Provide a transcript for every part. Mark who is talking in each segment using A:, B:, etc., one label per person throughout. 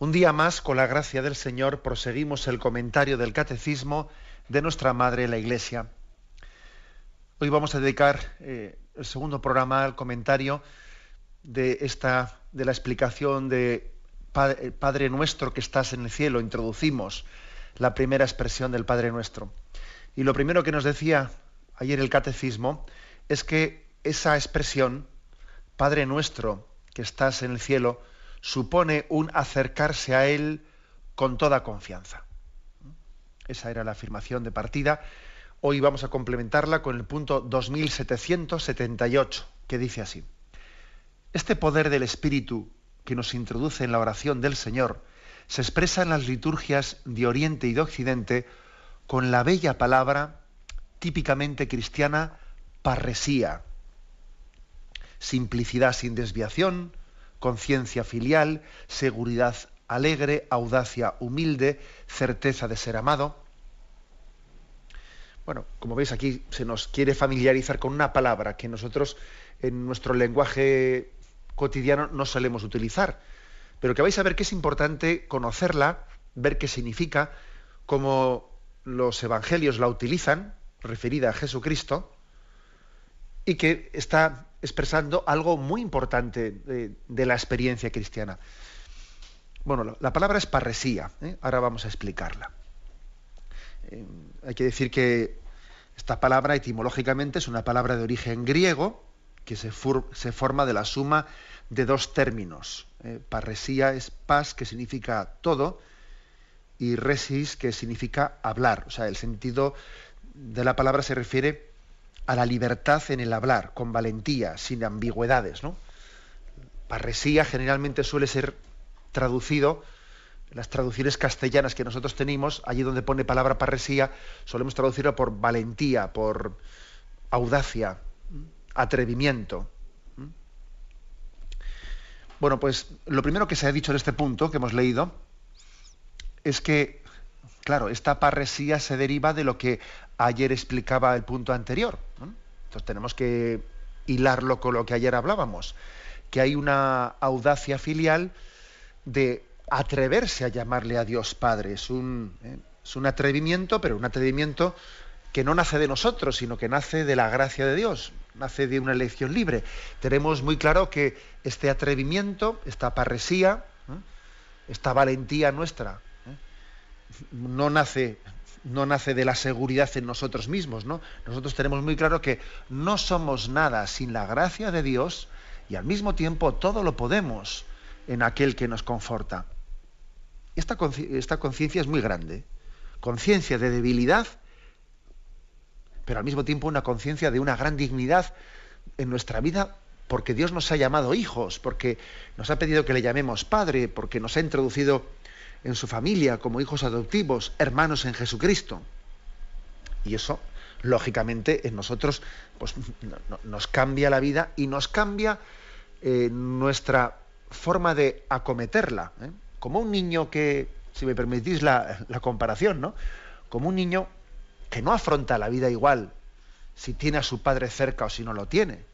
A: Un día más, con la gracia del Señor, proseguimos el comentario del Catecismo de nuestra Madre la Iglesia. Hoy vamos a dedicar eh, el segundo programa al comentario de esta de la explicación de Padre, Padre Nuestro que estás en el cielo. Introducimos la primera expresión del Padre Nuestro. Y lo primero que nos decía ayer el Catecismo es que esa expresión, Padre Nuestro que estás en el cielo, supone un acercarse a Él con toda confianza. Esa era la afirmación de partida. Hoy vamos a complementarla con el punto 2778, que dice así. Este poder del Espíritu que nos introduce en la oración del Señor se expresa en las liturgias de Oriente y de Occidente con la bella palabra típicamente cristiana parresía. Simplicidad sin desviación, conciencia filial, seguridad alegre, audacia humilde, certeza de ser amado. Bueno, como veis aquí se nos quiere familiarizar con una palabra que nosotros en nuestro lenguaje cotidiano no solemos utilizar, pero que vais a ver que es importante conocerla, ver qué significa, cómo los evangelios la utilizan, referida a Jesucristo, y que está expresando algo muy importante de, la experiencia cristiana. Bueno, la, la palabra es parresía, ¿eh? ahora vamos a explicarla. Eh, hay que decir que esta palabra etimológicamente es una palabra de origen griego que se, forma de la suma de dos términos. ¿eh? Parresía es pas, que significa todo, y resis, que significa hablar. O sea, el sentido de la palabra se refiere a la libertad en el hablar, con valentía, sin ambigüedades. ¿no? Parresía generalmente suele ser traducido, las traducciones castellanas que nosotros tenemos, allí donde pone palabra parresía, solemos traducirlo por valentía, por audacia, atrevimiento. Bueno, pues lo primero que se ha dicho en este punto que hemos leído es que, claro, esta parresía se deriva de lo que ayer explicaba el punto anterior. Entonces tenemos que hilarlo con lo que ayer hablábamos, que hay una audacia filial de atreverse a llamarle a Dios Padre. Es un, ¿eh? es un atrevimiento, pero un atrevimiento que no nace de nosotros, sino que nace de la gracia de Dios, nace de una elección libre. Tenemos muy claro que este atrevimiento, esta parresía, ¿eh? esta valentía nuestra, ¿eh? no nace no nace de la seguridad en nosotros mismos, ¿no? Nosotros tenemos muy claro que no somos nada sin la gracia de Dios y al mismo tiempo todo lo podemos en aquel que nos conforta. Esta, esta conciencia es muy grande, conciencia de debilidad, pero al mismo tiempo una conciencia de una gran dignidad en nuestra vida porque Dios nos ha llamado hijos, porque nos ha pedido que le llamemos Padre, porque nos ha introducido en su familia como hijos adoptivos, hermanos en Jesucristo. Y eso, lógicamente, en nosotros pues, nos cambia la vida y nos cambia eh, nuestra forma de acometerla. ¿eh? Como un niño que, si me permitís la, la comparación, ¿no? Como un niño que no afronta la vida igual si tiene a su padre cerca o si no lo tiene.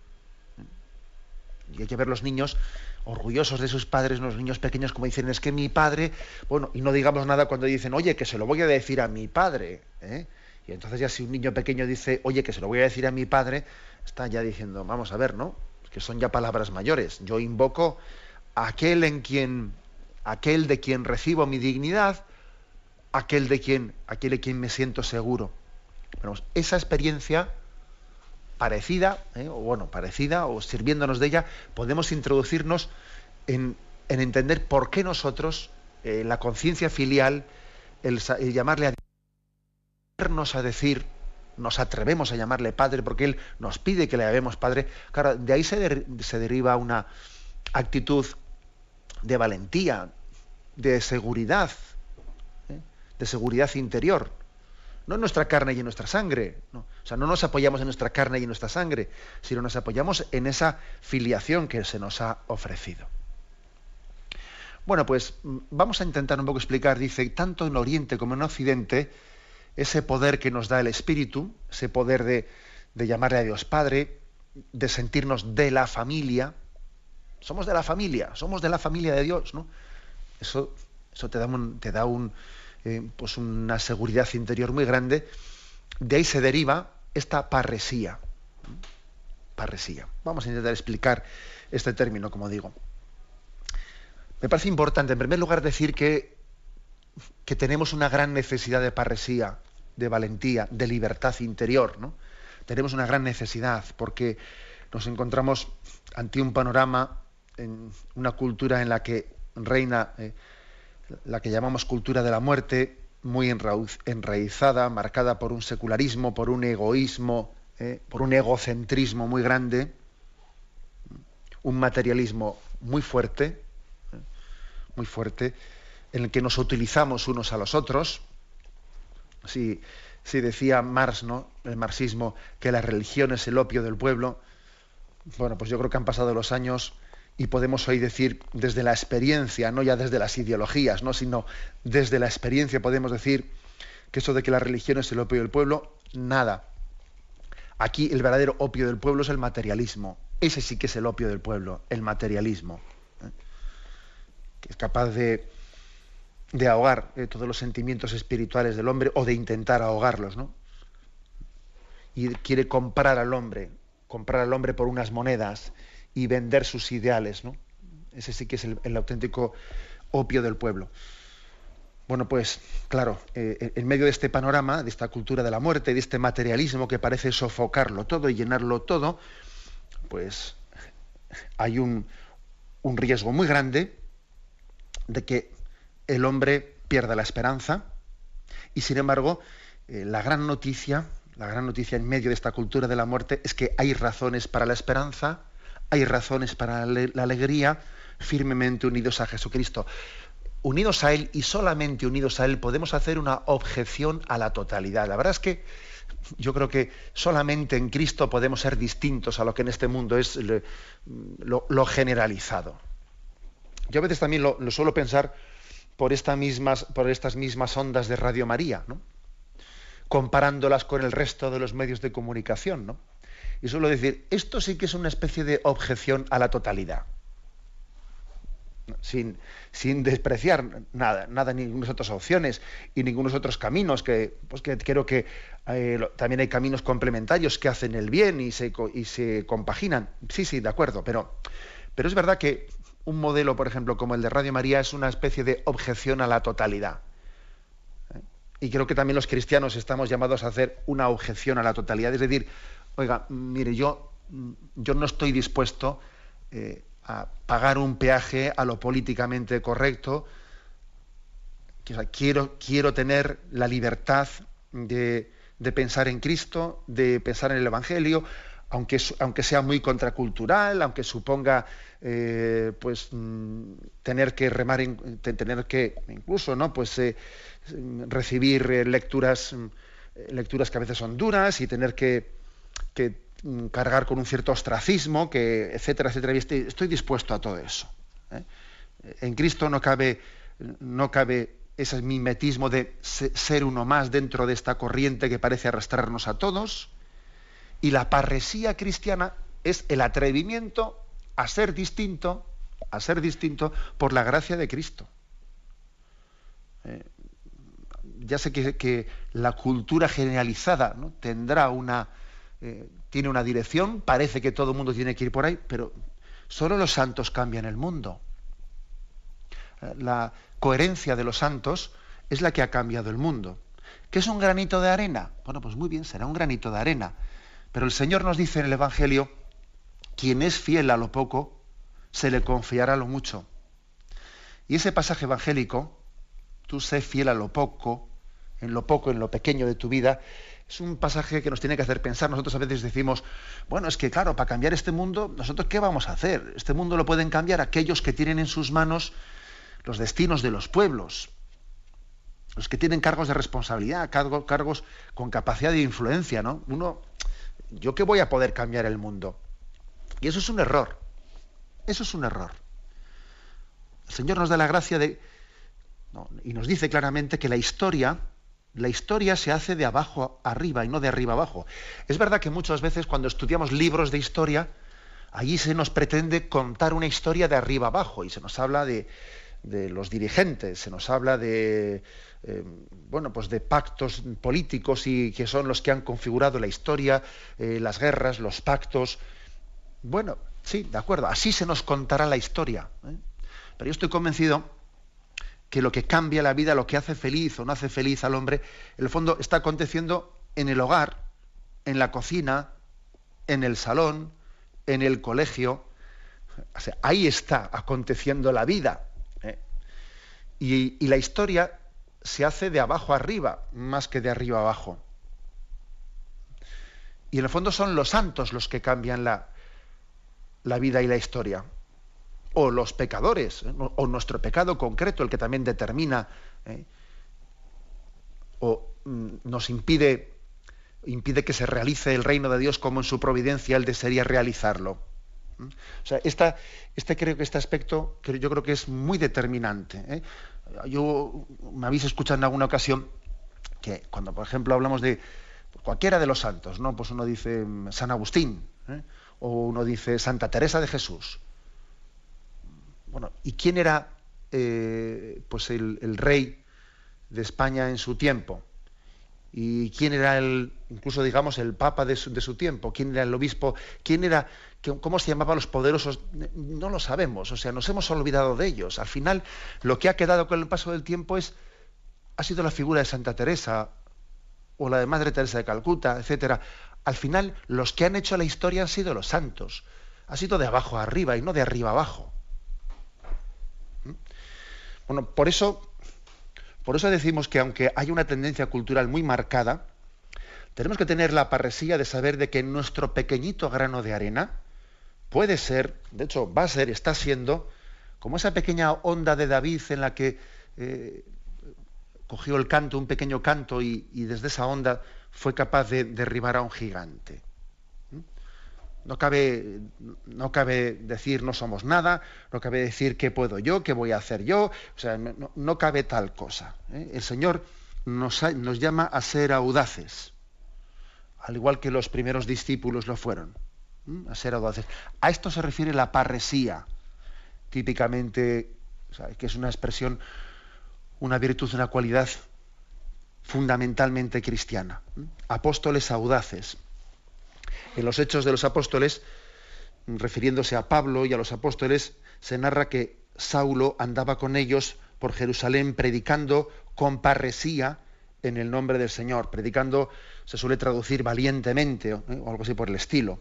A: Y hay que ver los niños orgullosos de sus padres, los niños pequeños, como dicen, es que mi padre, bueno, y no digamos nada cuando dicen, oye, que se lo voy a decir a mi padre. ¿eh? Y entonces ya si un niño pequeño dice, oye, que se lo voy a decir a mi padre, está ya diciendo, vamos a ver, ¿no? Que son ya palabras mayores. Yo invoco a aquel en quien, aquel de quien recibo mi dignidad, aquel de quien, aquel de quien me siento seguro. Bueno, esa experiencia parecida, ¿eh? o bueno, parecida, o sirviéndonos de ella, podemos introducirnos en, en entender por qué nosotros, eh, la conciencia filial, el, llamarle a Dios, a decir, nos atrevemos a llamarle Padre, porque Él nos pide que le llamemos Padre, claro, de ahí se, se deriva una actitud de valentía, de seguridad, ¿eh? de seguridad interior. No en nuestra carne y en nuestra sangre. No. O sea, no nos apoyamos en nuestra carne y en nuestra sangre, sino nos apoyamos en esa filiación que se nos ha ofrecido. Bueno, pues mm, vamos a intentar un poco explicar, dice, tanto en Oriente como en Occidente, ese poder que nos da el Espíritu, ese poder de, de llamarle a Dios Padre, de sentirnos de la familia. Somos de la familia, somos de la familia de Dios, ¿no? Eso, eso te da, un, te da un, eh, pues una seguridad interior muy grande. De ahí se deriva esta parresía. Parresía. Vamos a intentar explicar este término, como digo. Me parece importante, en primer lugar, decir que, que tenemos una gran necesidad de parresía, de valentía, de libertad interior. ¿no? Tenemos una gran necesidad porque nos encontramos ante un panorama, en una cultura en la que reina eh, la que llamamos cultura de la muerte, muy enraizada, marcada por un secularismo, por un egoísmo, eh, por un egocentrismo muy grande, un materialismo muy fuerte, eh, muy fuerte, en el que nos utilizamos unos a los otros. Si, si decía Marx, ¿no? el marxismo, que la religión es el opio del pueblo, bueno, pues yo creo que han pasado los años y podemos hoy decir desde la experiencia, no ya desde las ideologías, ¿no? sino desde la experiencia podemos decir que eso de que la religión es el opio del pueblo, nada. Aquí el verdadero opio del pueblo es el materialismo. Ese sí que es el opio del pueblo, el materialismo. ¿eh? Que es capaz de, de ahogar eh, todos los sentimientos espirituales del hombre o de intentar ahogarlos, ¿no? Y quiere comprar al hombre, comprar al hombre por unas monedas y vender sus ideales. ¿no? Ese sí que es el, auténtico opio del pueblo. Bueno, pues claro, eh, en medio de este panorama, de esta cultura de la muerte, de este materialismo que parece sofocarlo todo y llenarlo todo, pues hay un, riesgo muy grande de que el hombre pierda la esperanza y sin embargo eh, la gran noticia, la gran noticia en medio de esta cultura de la muerte es que hay razones para la esperanza, hay razones para la alegría firmemente unidos a Jesucristo. Unidos a Él y solamente unidos a Él podemos hacer una objeción a la totalidad. La verdad es que yo creo que solamente en Cristo podemos ser distintos a lo que en este mundo es lo, generalizado. Yo a veces también lo, suelo pensar por, estas mismas ondas de Radio María, ¿no? comparándolas con el resto de los medios de comunicación. ¿no? Y suelo decir, esto sí que es una especie de objeción a la totalidad. Sin, sin despreciar nada, nada, ninguna otras opciones y ningunos otros caminos, que, pues que creo que eh, también hay caminos complementarios que hacen el bien y se, y se compaginan. Sí, sí, de acuerdo, pero, pero es verdad que un modelo, por ejemplo, como el de Radio María, es una especie de objeción a la totalidad. ¿Eh? Y creo que también los cristianos estamos llamados a hacer una objeción a la totalidad, es decir, oiga, mire, yo, yo no estoy dispuesto eh, a pagar un peaje a lo políticamente correcto. quiero, quiero tener la libertad de, pensar en Cristo, de pensar en el Evangelio, aunque, aunque sea muy contracultural, aunque suponga eh, pues mm, tener que remar, tener que incluso no pues eh, recibir lecturas lecturas que a veces son duras y tener que que mm, cargar con un cierto ostracismo, que etcétera, etcétera. estoy, dispuesto a todo eso. ¿eh? En Cristo no cabe, no cabe ese mimetismo de ser uno más dentro de esta corriente que parece arrastrarnos a todos. Y la parresía cristiana es el atrevimiento a ser distinto, a ser distinto por la gracia de Cristo. ¿Eh? ya sé que, que, la cultura generalizada ¿no? tendrá una, eh, tiene una dirección, parece que todo el mundo tiene que ir por ahí, pero solo los santos cambian el mundo. Eh, la coherencia de los santos es la que ha cambiado el mundo. ¿Qué es un granito de arena? Bueno, pues muy bien, será un granito de arena. Pero el Señor nos dice en el Evangelio, quien es fiel a lo poco, se le confiará lo mucho. Y ese pasaje evangélico, tú sé fiel a lo poco, en lo poco, en lo pequeño de tu vida, es un pasaje que nos tiene que hacer pensar. Nosotros a veces decimos, bueno, es que claro, para cambiar este mundo, ¿nosotros qué vamos a hacer? Este mundo lo pueden cambiar aquellos que tienen en sus manos los destinos de los pueblos. los que tienen cargos de responsabilidad, cargos, con capacidad de influencia, ¿no? Uno, ¿yo qué voy a poder cambiar el mundo? Y eso es un error. Eso es un error. El Señor nos da la gracia de. y nos dice claramente que la historia, la historia se hace de abajo arriba y no de arriba abajo. Es verdad que muchas veces cuando estudiamos libros de historia, allí se nos pretende contar una historia de arriba abajo y se nos habla de, los dirigentes, se nos habla de eh, bueno, pues de pactos políticos y que son los que han configurado la historia, eh, las guerras, los pactos. Bueno, sí, de acuerdo, así se nos contará la historia. ¿eh? Pero yo estoy convencido que lo que cambia la vida, lo que hace feliz o no hace feliz al hombre, en el fondo está aconteciendo en el hogar, en la cocina, en el salón, en el colegio. ahí está aconteciendo la vida. y, la historia se hace de abajo arriba más que de arriba abajo. Y en el fondo son los santos los que cambian la, la vida y la historia. O los pecadores, ¿eh? o nuestro pecado concreto, el que también determina ¿eh? o mm, nos impide, impide que se realice el reino de Dios como en su providencia él desearía realizarlo. ¿Mm? O sea, este creo que este aspecto yo creo que es muy determinante. ¿eh? yo me habéis escuchado en alguna ocasión que cuando, por ejemplo, hablamos de cualquiera de los santos, ¿no? Pues uno dice mm, San Agustín, ¿eh? o uno dice Santa Teresa de Jesús. Bueno, ¿y quién era eh, pues el, rey de España en su tiempo? ¿Y quién era el, incluso digamos, el papa de su, tiempo? ¿Quién era el obispo? ¿Quién era ¿Cómo se llamaban los poderosos? No lo sabemos, o sea, nos hemos olvidado de ellos. Al final, lo que ha quedado con el paso del tiempo es, ha sido la figura de Santa Teresa o la de Madre Teresa de Calcuta, etcétera. Al final, los que han hecho la historia han sido los santos. Ha sido de abajo a arriba y no de arriba a abajo. Bueno, por eso, por eso decimos que aunque hay una tendencia cultural muy marcada, tenemos que tener la parresía de saber de que nuestro pequeñito grano de arena, puede ser, de hecho va a ser, está siendo, como esa pequeña onda de David en la que eh, cogió el canto, un pequeño canto, y, desde esa onda fue capaz de derribar a un gigante. No cabe, no cabe decir no somos nada, no cabe decir qué puedo yo, qué voy a hacer yo, o sea, no, cabe tal cosa. ¿eh? El Señor nos, nos llama a ser audaces, al igual que los primeros discípulos lo fueron a ser audaces. A esto se refiere la parresía, típicamente, que es una expresión, una virtud, una cualidad fundamentalmente cristiana. Apóstoles audaces. En los hechos de los apóstoles, refiriéndose a Pablo y a los apóstoles, se narra que Saulo andaba con ellos por Jerusalén predicando con parresía en el nombre del Señor. Predicando se suele traducir valientemente o algo así por el estilo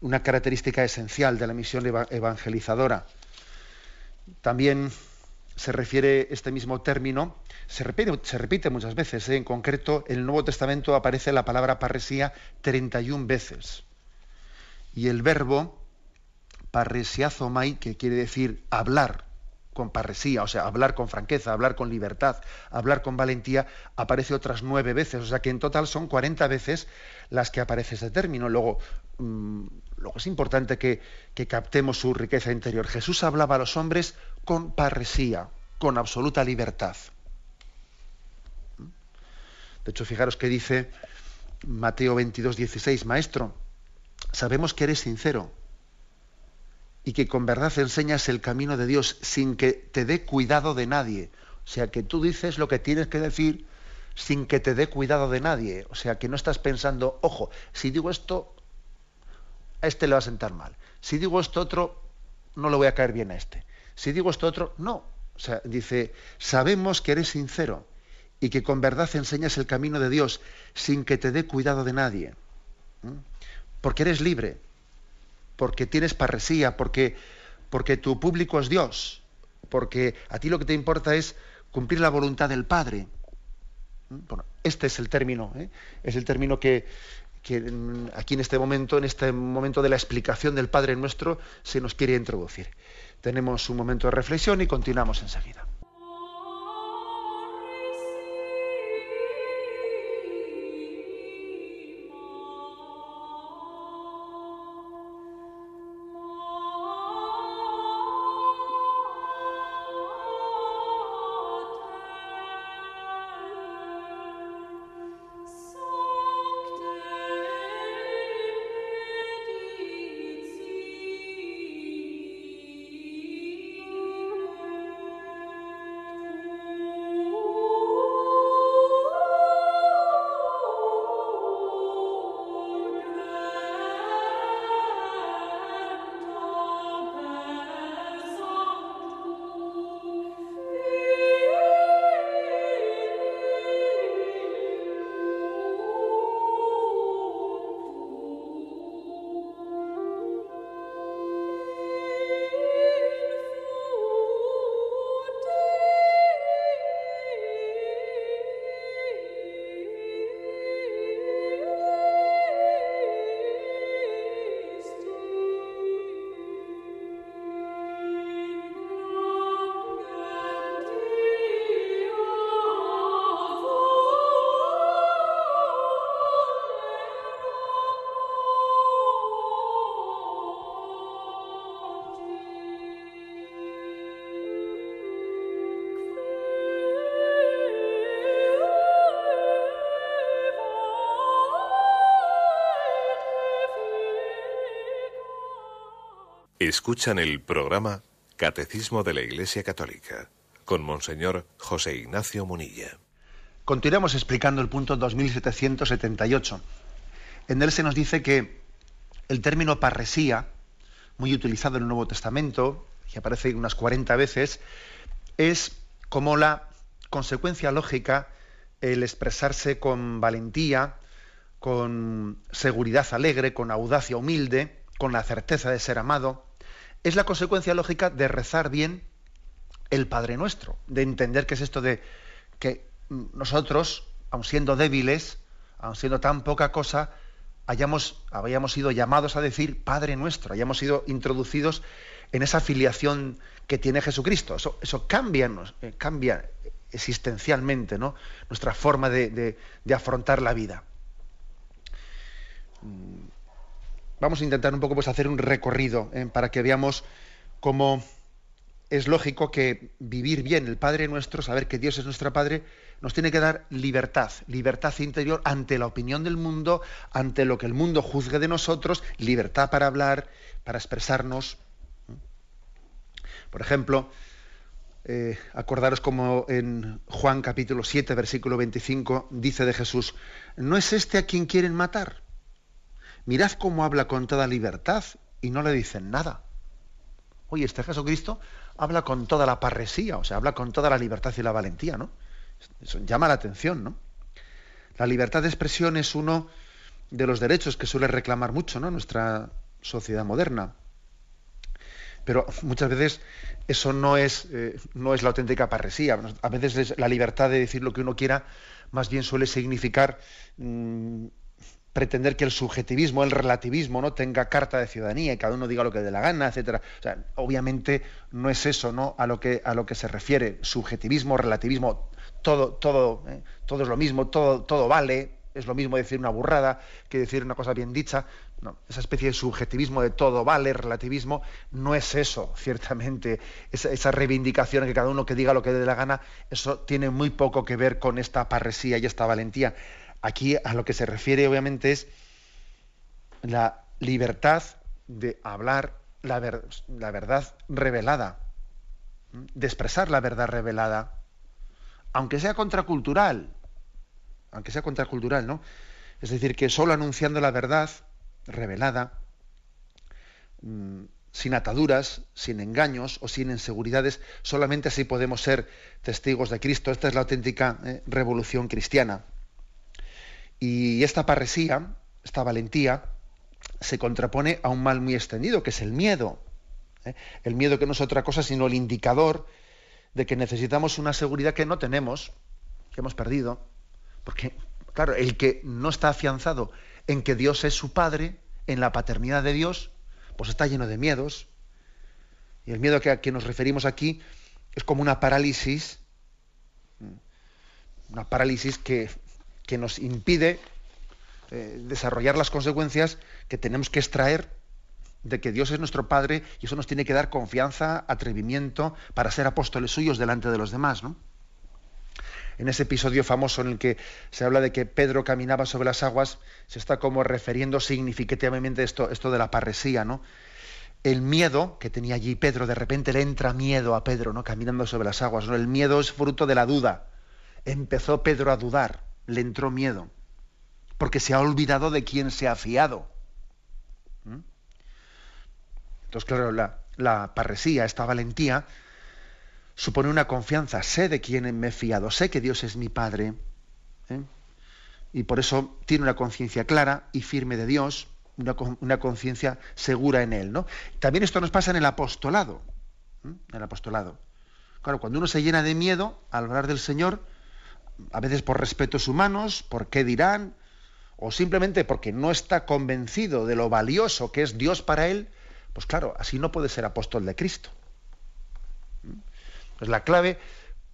A: una característica esencial de la misión evangelizadora. También se refiere este mismo término, se repite, muchas veces, ¿eh? en concreto en el Nuevo Testamento aparece la palabra parresía 31 veces. Y el verbo parresiazomai, que quiere decir hablar, con parresía, o sea, hablar con franqueza, hablar con libertad, hablar con valentía, aparece otras nueve veces. O sea que en total son 40 veces las que aparece ese término. Luego, mm, luego es importante que, que, captemos su riqueza interior. Jesús hablaba a los hombres con parresía, con absoluta libertad. De hecho, fijaros que dice Mateo 22, 16, Maestro, sabemos que eres sincero y que con verdad enseñas el camino de Dios sin que te dé cuidado de nadie. O sea, que tú dices lo que tienes que decir sin que te dé cuidado de nadie. O sea, que no estás pensando, ojo, si digo esto, a este le va a sentar mal. Si digo esto otro, no le voy a caer bien a este. Si digo esto otro, no. O sea, dice, sabemos que eres sincero y que con verdad enseñas el camino de Dios sin que te dé cuidado de nadie. Porque eres libre porque tienes parresía, porque, porque tu público es Dios, porque a ti lo que te importa es cumplir la voluntad del Padre. ¿Mm? Bueno, este es el término, ¿eh? es el término que, que aquí en este momento, en este momento de la explicación del Padre nuestro, se nos quiere introducir. Tenemos un momento de reflexión y continuamos enseguida.
B: Escuchan el programa Catecismo de la Iglesia Católica con Monseñor José Ignacio Munilla.
A: Continuamos explicando el punto 2778. En él se nos dice que el término parresía, muy utilizado en el Nuevo Testamento, que aparece unas 40 veces, es como la consecuencia lógica el expresarse con valentía, con seguridad alegre, con audacia humilde, con la certeza de ser amado, es la consecuencia lógica de rezar bien el Padre Nuestro, de entender que es esto de que nosotros, aun siendo débiles, aun siendo tan poca cosa, hayamos, hayamos sido llamados a decir Padre Nuestro, hayamos sido introducidos en esa filiación que tiene Jesucristo. Eso, eso cambia, eh, cambia existencialmente ¿no? nuestra forma de, afrontar la vida. Vamos a intentar un poco pues, hacer un recorrido ¿eh? para que veamos cómo es lógico que vivir bien el Padre nuestro, saber que Dios es nuestro Padre, nos tiene que dar libertad, libertad interior ante la opinión del mundo, ante lo que el mundo juzgue de nosotros, libertad para hablar, para expresarnos. Por ejemplo, eh, acordaros como en Juan capítulo 7, versículo 25, dice de Jesús, ¿no es este a quien quieren matar? Mirad cómo habla con toda libertad y no le dicen nada. Oye, este Jesucristo habla con toda la parresía, o sea, habla con toda la libertad y la valentía, ¿no? Eso llama la atención, ¿no? La libertad de expresión es uno de los derechos que suele reclamar mucho, ¿no? Nuestra sociedad moderna. Pero muchas veces eso no es, eh, no es la auténtica parresía. A veces la libertad de decir lo que uno quiera más bien suele significar mm, pretender que el subjetivismo, el relativismo, no tenga carta de ciudadanía y cada uno diga lo que dé la gana, etcétera. O sea, obviamente no es eso, ¿no? A lo que a lo que se refiere subjetivismo, relativismo, todo todo ¿eh? todo es lo mismo, todo todo vale, es lo mismo decir una burrada que decir una cosa bien dicha. No, esa especie de subjetivismo de todo vale, relativismo, no es eso, ciertamente. Esa, esa reivindicación que cada uno que diga lo que dé la gana, eso tiene muy poco que ver con esta parresía y esta valentía. Aquí a lo que se refiere obviamente es la libertad de hablar la, verdad revelada, de expresar la verdad revelada, aunque sea contracultural, aunque sea contracultural, ¿no? Es decir, que solo anunciando la verdad revelada, sin ataduras, sin engaños o sin inseguridades, solamente así podemos ser testigos de Cristo. Esta es la auténtica eh, revolución cristiana. Y esta parresía, esta valentía, se contrapone a un mal muy extendido, que es el miedo. ¿eh? El miedo que no es otra cosa sino el indicador de que necesitamos una seguridad que no tenemos, que hemos perdido. Porque, claro, el que no está afianzado en que Dios es su Padre, en la paternidad de Dios, pues está lleno de miedos. Y el miedo que a que nos referimos aquí es como una parálisis, una parálisis que que nos impide eh, desarrollar las consecuencias que tenemos que extraer de que Dios es nuestro Padre y eso nos tiene que dar confianza, atrevimiento para ser apóstoles suyos delante de los demás. ¿no? En ese episodio famoso en el que se habla de que Pedro caminaba sobre las aguas, se está como refiriendo significativamente esto, esto de la parresía, ¿no? El miedo que tenía allí Pedro, de repente le entra miedo a Pedro, ¿no? Caminando sobre las aguas. ¿no? El miedo es fruto de la duda. Empezó Pedro a dudar le entró miedo, porque se ha olvidado de quién se ha fiado. ¿Mm? Entonces, claro, la, parresía, esta valentía, supone una confianza. Sé de quién me he fiado, sé que Dios es mi Padre. ¿eh? Y por eso tiene una conciencia clara y firme de Dios, una, conciencia segura en Él. ¿no? También esto nos pasa en el apostolado. En el apostolado. Claro, cuando uno se llena de miedo al hablar del Señor, a veces por respetos humanos, por qué dirán, o simplemente porque no está convencido de lo valioso que es Dios para él, pues claro, así no puede ser apóstol de Cristo. Pues la clave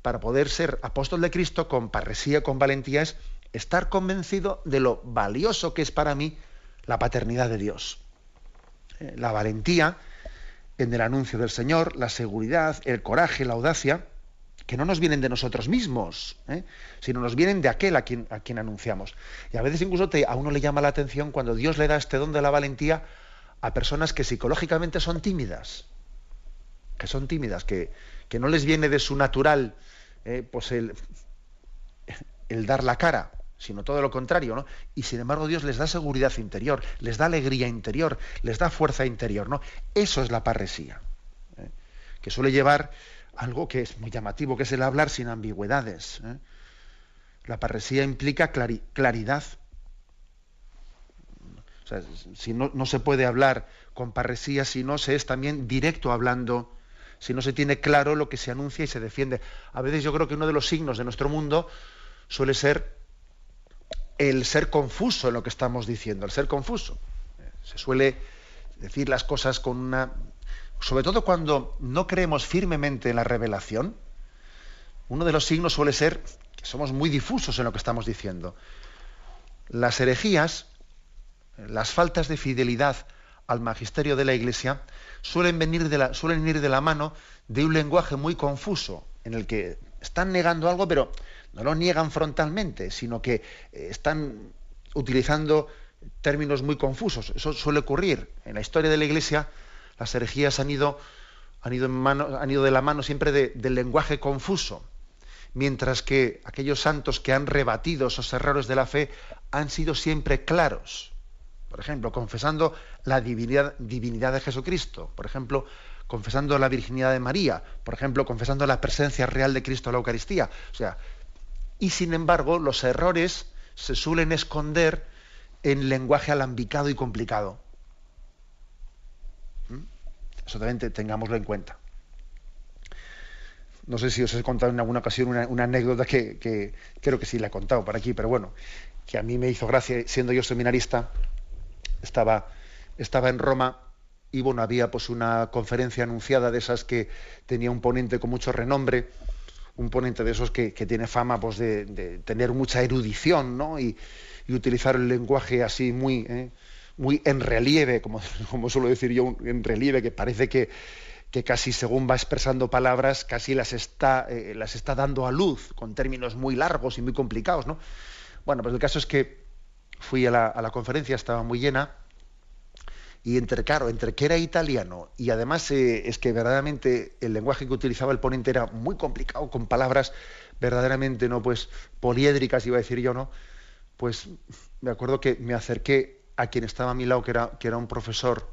A: para poder ser apóstol de Cristo con parresía, con valentía, es estar convencido de lo valioso que es para mí la paternidad de Dios. Eh, la valentía en el anuncio del Señor, la seguridad, el coraje, la audacia, que no nos vienen de nosotros mismos, ¿eh? sino nos vienen de aquel a quien, anunciamos. Y a veces incluso a uno le llama la atención cuando Dios le da este don de la valentía a personas que psicológicamente son tímidas, que son tímidas, que, que no les viene de su natural eh, pues el, el dar la cara, sino todo lo contrario, ¿no? Y sin embargo Dios les da seguridad interior, les da alegría interior, les da fuerza interior, ¿no? Eso es la parresía, ¿eh? que suele llevar algo que es muy llamativo, que es el hablar sin ambigüedades. ¿eh? La parresía implica claridad. O sea, si no, no, se puede hablar con parresía si no se es también directo hablando, si no se tiene claro lo que se anuncia y se defiende. A veces yo creo que uno de los signos de nuestro mundo suele ser el ser confuso en lo que estamos diciendo, el ser confuso. Se suele decir las cosas con una... Sobre todo cuando no creemos firmemente en la revelación, uno de los signos suele ser que somos muy difusos en lo que estamos diciendo. Las herejías, las faltas de fidelidad al magisterio de la Iglesia, suelen venir de la, suelen ir de la mano de un lenguaje muy confuso, en el que están negando algo, pero no lo niegan frontalmente, sino que eh, están utilizando términos muy confusos. Eso suele ocurrir. En la historia de la Iglesia, las herejías han ido, han ido, de la mano siempre del lenguaje confuso, mientras que aquellos santos que han rebatido esos errores de la fe han sido siempre claros. Por ejemplo, confesando la divinidad, divinidad de Jesucristo. Por ejemplo, confesando la virginidad de María. Por ejemplo, confesando la presencia real de Cristo en la Eucaristía. O sea, y sin embargo los errores se suelen esconder en lenguaje alambicado y complicado. Eso también tengámoslo en cuenta. No sé si os he contado en alguna ocasión una, anécdota que, creo que sí la he contado por aquí, pero bueno, que a mí me hizo gracia, siendo yo seminarista, estaba, estaba en Roma y bueno, había pues una conferencia anunciada de esas que tenía un ponente con mucho renombre, un ponente de esos que, tiene fama pues, de, tener mucha erudición ¿no? y, utilizar el lenguaje así muy, ¿eh? Muy en relieve, como, como suelo decir yo, en relieve, que parece que, que casi según va expresando palabras, casi las está, eh, las está dando a luz con términos muy largos y muy complicados. ¿no? Bueno, pues el caso es que fui a la, a la conferencia, estaba muy llena, y entre, claro, entre que era italiano y además eh, es que verdaderamente el lenguaje que utilizaba el ponente era muy complicado, con palabras verdaderamente no pues poliédricas, iba a decir yo, ¿no? Pues me acuerdo que me acerqué a quien estaba a mi lado, que era, que era un profesor,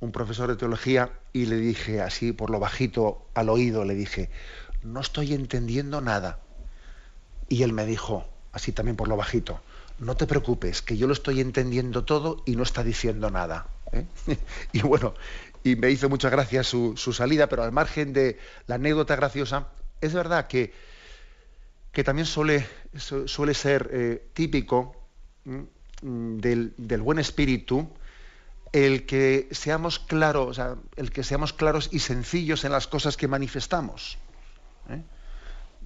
A: un profesor de teología, y le dije así por lo bajito al oído, le dije, no estoy entendiendo nada. Y él me dijo, así también por lo bajito, no te preocupes, que yo lo estoy entendiendo todo y no está diciendo nada. ¿eh? y bueno, y me hizo mucha gracia su, salida, pero al margen de la anécdota graciosa, es verdad que, que también suele, suele ser eh, típico del, buen espíritu el que seamos claros, el que seamos claros y sencillos en las cosas que manifestamos. ¿eh?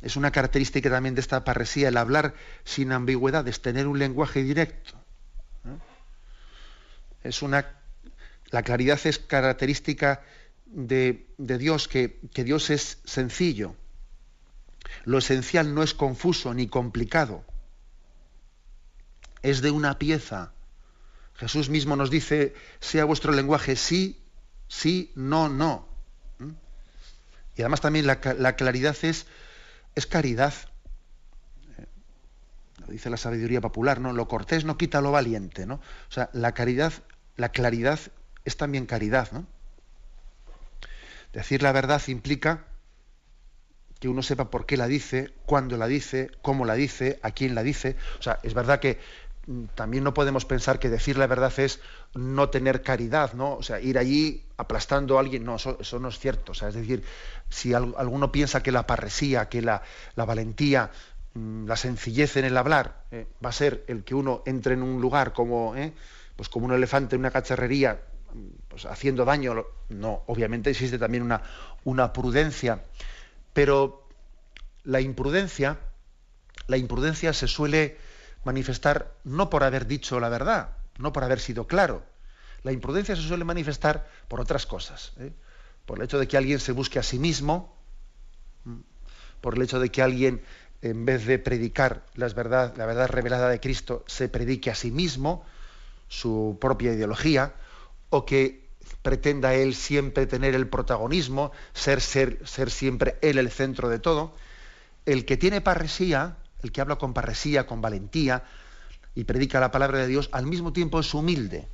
A: Es una característica también de esta parresía, el hablar sin ambigüedades, tener un lenguaje directo. Es una la claridad es característica de, Dios, que, que Dios es sencillo. Lo esencial no es confuso ni complicado. Es de una pieza. Jesús mismo nos dice, sea vuestro lenguaje sí, sí, no, no. ¿Mm? Y además también la, claridad es, es caridad. Eh, lo dice la sabiduría popular, ¿no? Lo cortés no quita lo valiente, ¿no? O sea, la caridad, la claridad es también caridad, ¿no? Decir la verdad implica que uno sepa por qué la dice, cuándo la dice, cómo la dice, a quién la dice. O sea, es verdad que también no podemos pensar que decir la verdad es no tener caridad, ¿no? O sea, ir allí aplastando a alguien, no, eso, no es cierto. O sea, es decir, si alguno piensa que la parresía, que la, valentía, mm, la sencillez en el hablar eh, va a ser el que uno entre en un lugar como, eh, pues como un elefante en una cacharrería pues, haciendo daño. No, obviamente existe también una, una prudencia, pero la imprudencia, la imprudencia se suele manifestar no por haber dicho la verdad, no por haber sido claro. La imprudencia se suele manifestar por otras cosas. ¿eh? Por el hecho de que alguien se busque a sí mismo, por el hecho de que alguien, en vez de predicar la verdad, la verdad revelada de Cristo, se predique a sí mismo, su propia ideología, o que pretenda él siempre tener el protagonismo, ser, ser, ser siempre él el centro de todo. El que tiene parresía, el que habla con parresía, con valentía y predica la palabra de Dios, al mismo tiempo es humilde.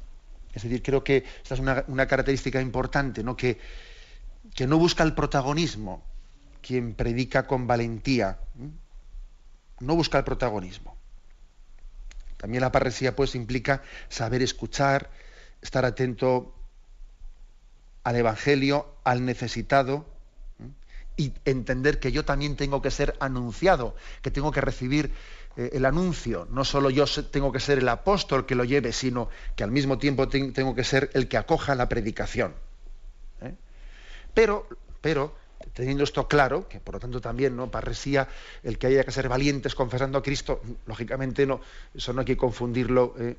A: Es decir, creo que esta es una, característica importante, ¿no? Que, que no busca el protagonismo, quien predica con valentía. No busca el protagonismo. También la parresía pues implica saber escuchar, estar atento al Evangelio, al necesitado, y entender que yo también tengo que ser anunciado, que tengo que recibir eh, el anuncio. No solo yo tengo que ser el apóstol que lo lleve, sino que al mismo tiempo tengo que ser el que acoja la predicación. ¿eh? Pero, pero, teniendo esto claro, que por lo tanto también, ¿no? Parresía, el que haya que ser valientes confesando a Cristo, lógicamente no, eso no hay que confundirlo ¿eh?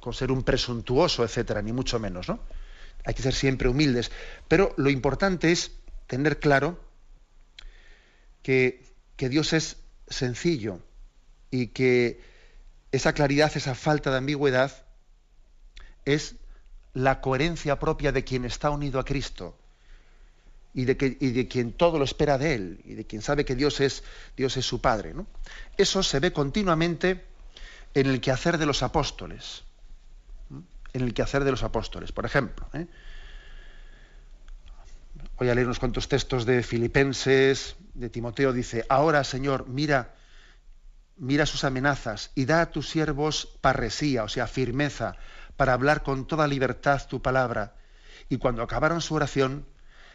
A: con ser un presuntuoso, etcétera, ni mucho menos, ¿no? Hay que ser siempre humildes. Pero lo importante es tener claro que, que Dios es sencillo y que esa claridad, esa falta de ambigüedad es la coherencia propia de quien está unido a Cristo y de, que, de quien todo lo espera de Él y de quien sabe que Dios es, Dios es su Padre. ¿no? Eso se ve continuamente en el quehacer de los apóstoles. En el quehacer de los apóstoles. Por ejemplo, ¿eh? Voy a leer unos cuantos textos de Filipenses, de Timoteo, dice, ahora Señor, mira mira sus amenazas y da a tus siervos parresía, o sea, firmeza, para hablar con toda libertad tu palabra. Y cuando acabaron su oración,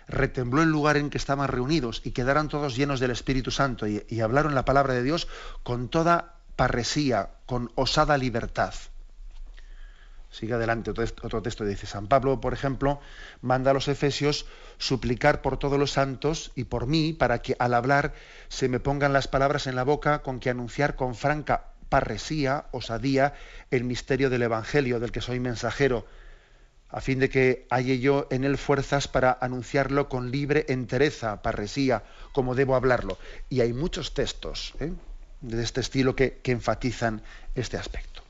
A: retembló el lugar en que estaban reunidos y quedaron todos llenos del Espíritu Santo y, y hablaron la palabra de Dios con toda parresía, con osada libertad. Sigue adelante otro texto, dice San Pablo, por ejemplo, manda a los efesios suplicar por todos los santos y por mí para que al hablar se me pongan las palabras en la boca con que anunciar con franca parresía, osadía, el misterio del Evangelio del que soy mensajero, a fin de que halle yo en él fuerzas para anunciarlo con libre entereza, parresía, como debo hablarlo. Y hay muchos textos ¿eh? de este estilo que enfatizan este aspecto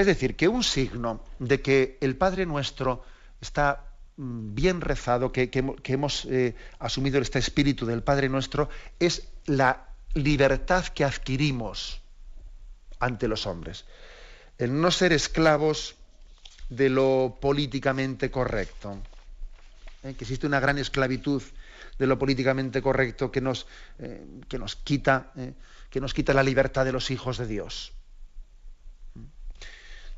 A: es decir, que un signo de que el Padre nuestro está mm, bien rezado, que, hemos eh, asumido este espíritu del Padre nuestro, es la libertad que adquirimos ante los hombres. El no ser esclavos de lo políticamente correcto. ¿eh? Que existe una gran esclavitud de lo políticamente correcto que nos, eh, quita, que nos quita la libertad de los hijos de Dios.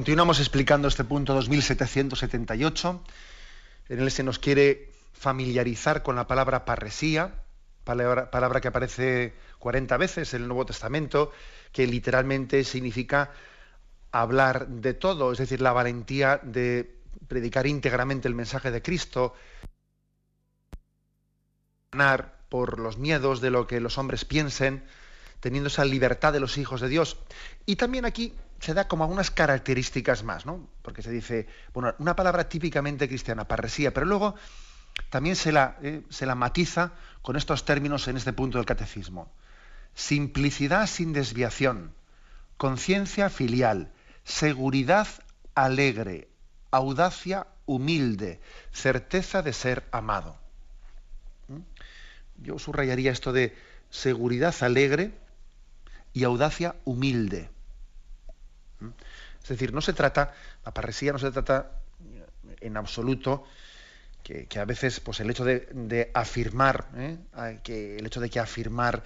A: Continuamos explicando este punto 2778. En él se nos quiere familiarizar con la palabra parresía, palabra, que aparece 40 veces en el Nuevo Testamento, que literalmente significa hablar de todo, es decir, la valentía de predicar íntegramente el mensaje de Cristo, ganar por los miedos de lo que los hombres piensen, teniendo esa libertad de los hijos de Dios. Y también aquí se da como algunas características más, ¿no? Porque se dice, bueno, una palabra típicamente cristiana, parresía, pero luego también se la, eh, se la matiza con estos términos en este punto del catecismo. Simplicidad sin desviación, conciencia filial, seguridad alegre, audacia humilde, certeza de ser amado. ¿Mm? Yo subrayaría esto de seguridad alegre, y audacia humilde. Es decir, no se trata, la parresía no se trata en absoluto que, a veces pues el hecho de, afirmar, ¿eh? que el hecho de que afirmar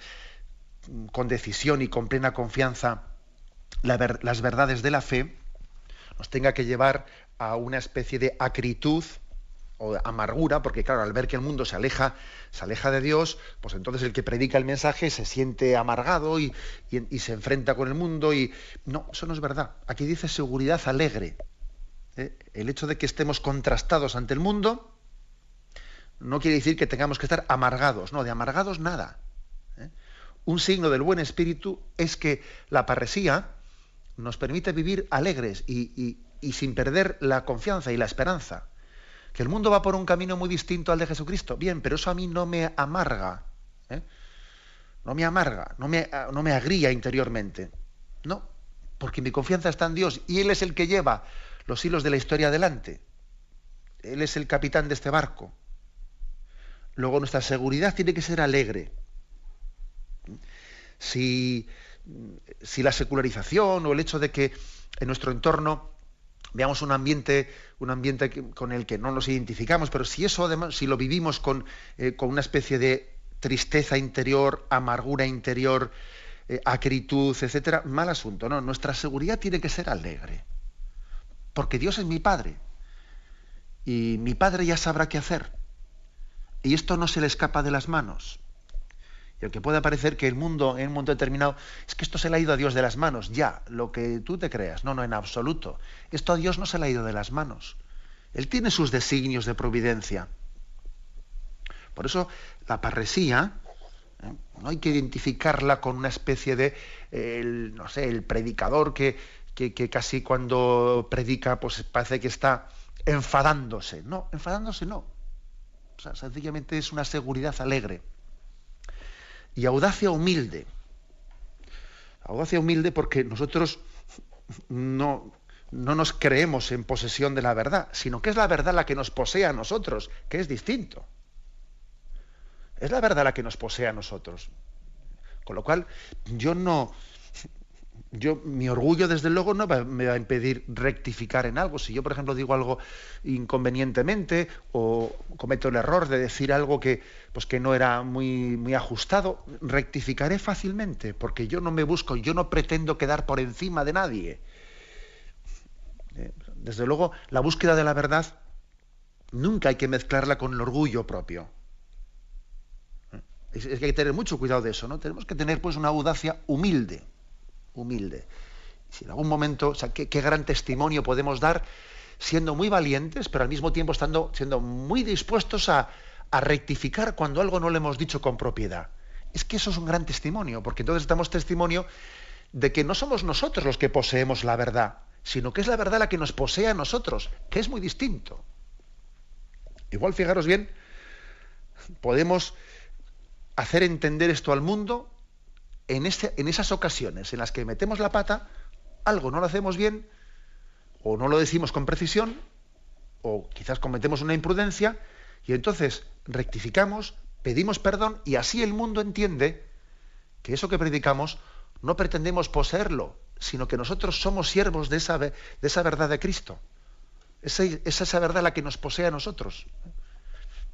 A: con decisión y con plena confianza las verdades de la fe nos tenga que llevar a una especie de acritud o amargura, porque claro, al ver que el mundo se aleja, se aleja de Dios, pues entonces el que predica el mensaje se siente amargado y, se enfrenta con el mundo y no, eso no es verdad. Aquí dice seguridad alegre. ¿eh? El hecho de que estemos contrastados ante el mundo no quiere decir que tengamos que estar amargados, no, de amargados nada. ¿eh? Un signo del buen espíritu es que la parresía nos permite vivir alegres y sin perder la confianza y la esperanza que el mundo va por un camino muy distinto al de Jesucristo. Bien, pero eso a mí no me amarga. ¿eh? No me amarga, no me, no me agría interiormente. No, porque mi confianza está en Dios y Él es el que lleva los hilos de la historia adelante. Él es el capitán de este barco. Luego nuestra seguridad tiene que ser alegre. Si, si la secularización o el hecho de que en nuestro entorno veamos un ambiente, un ambiente con el que no nos identificamos, pero si eso además, si lo vivimos con, eh, con una especie de tristeza interior, amargura interior, eh, acritud, etcétera, mal asunto. No, nuestra seguridad tiene que ser alegre. Porque Dios es mi Padre. Y mi Padre ya sabrá qué hacer. Y esto no se le escapa de las manos. Y aunque pueda parecer que el mundo, en un momento determinado, es que esto se le ha ido a Dios de las manos, ya, lo que tú te creas. No, no, en absoluto. Esto a Dios no se le ha ido de las manos. Él tiene sus designios de providencia. Por eso la parresía, ¿eh? no hay que identificarla con una especie de, el, no sé, el predicador que, que, que casi cuando predica, pues parece que está enfadándose. No, enfadándose no. O sea, sencillamente es una seguridad alegre y audacia humilde. Audacia humilde porque nosotros no, no nos creemos en posesión de la verdad, sino que es la verdad la que nos posee a nosotros, que es distinto. Es la verdad la que nos posee a nosotros. Con lo cual, yo no, yo, mi orgullo, desde luego, no me va a impedir rectificar en algo. Si yo, por ejemplo, digo algo inconvenientemente o cometo el error de decir algo que, pues, que no era muy, muy ajustado, rectificaré fácilmente, porque yo no me busco, yo no pretendo quedar por encima de nadie. Eh, desde luego, la búsqueda de la verdad nunca hay que mezclarla con el orgullo propio. Es, es que hay que tener mucho cuidado de eso, ¿no? Tenemos que tener pues una audacia humilde humilde. Si en algún momento, o sea, qué, gran testimonio podemos dar siendo muy valientes, pero al mismo tiempo estando, siendo muy dispuestos a, rectificar cuando algo no le hemos dicho con propiedad. Es que eso es un gran testimonio, porque entonces damos testimonio de que no somos nosotros los que poseemos la verdad, sino que es la verdad la que nos posee a nosotros, que es muy distinto. Igual, fijaros bien, podemos hacer entender esto al mundo en, en esas ocasiones en las que metemos la pata, algo no lo hacemos bien, o no lo decimos con precisión, o quizás cometemos una imprudencia, y entonces rectificamos, pedimos perdón, y así el mundo entiende que eso que predicamos no pretendemos poseerlo, sino que nosotros somos siervos de esa, de esa verdad de Cristo. Es esa verdad la que nos posee a nosotros.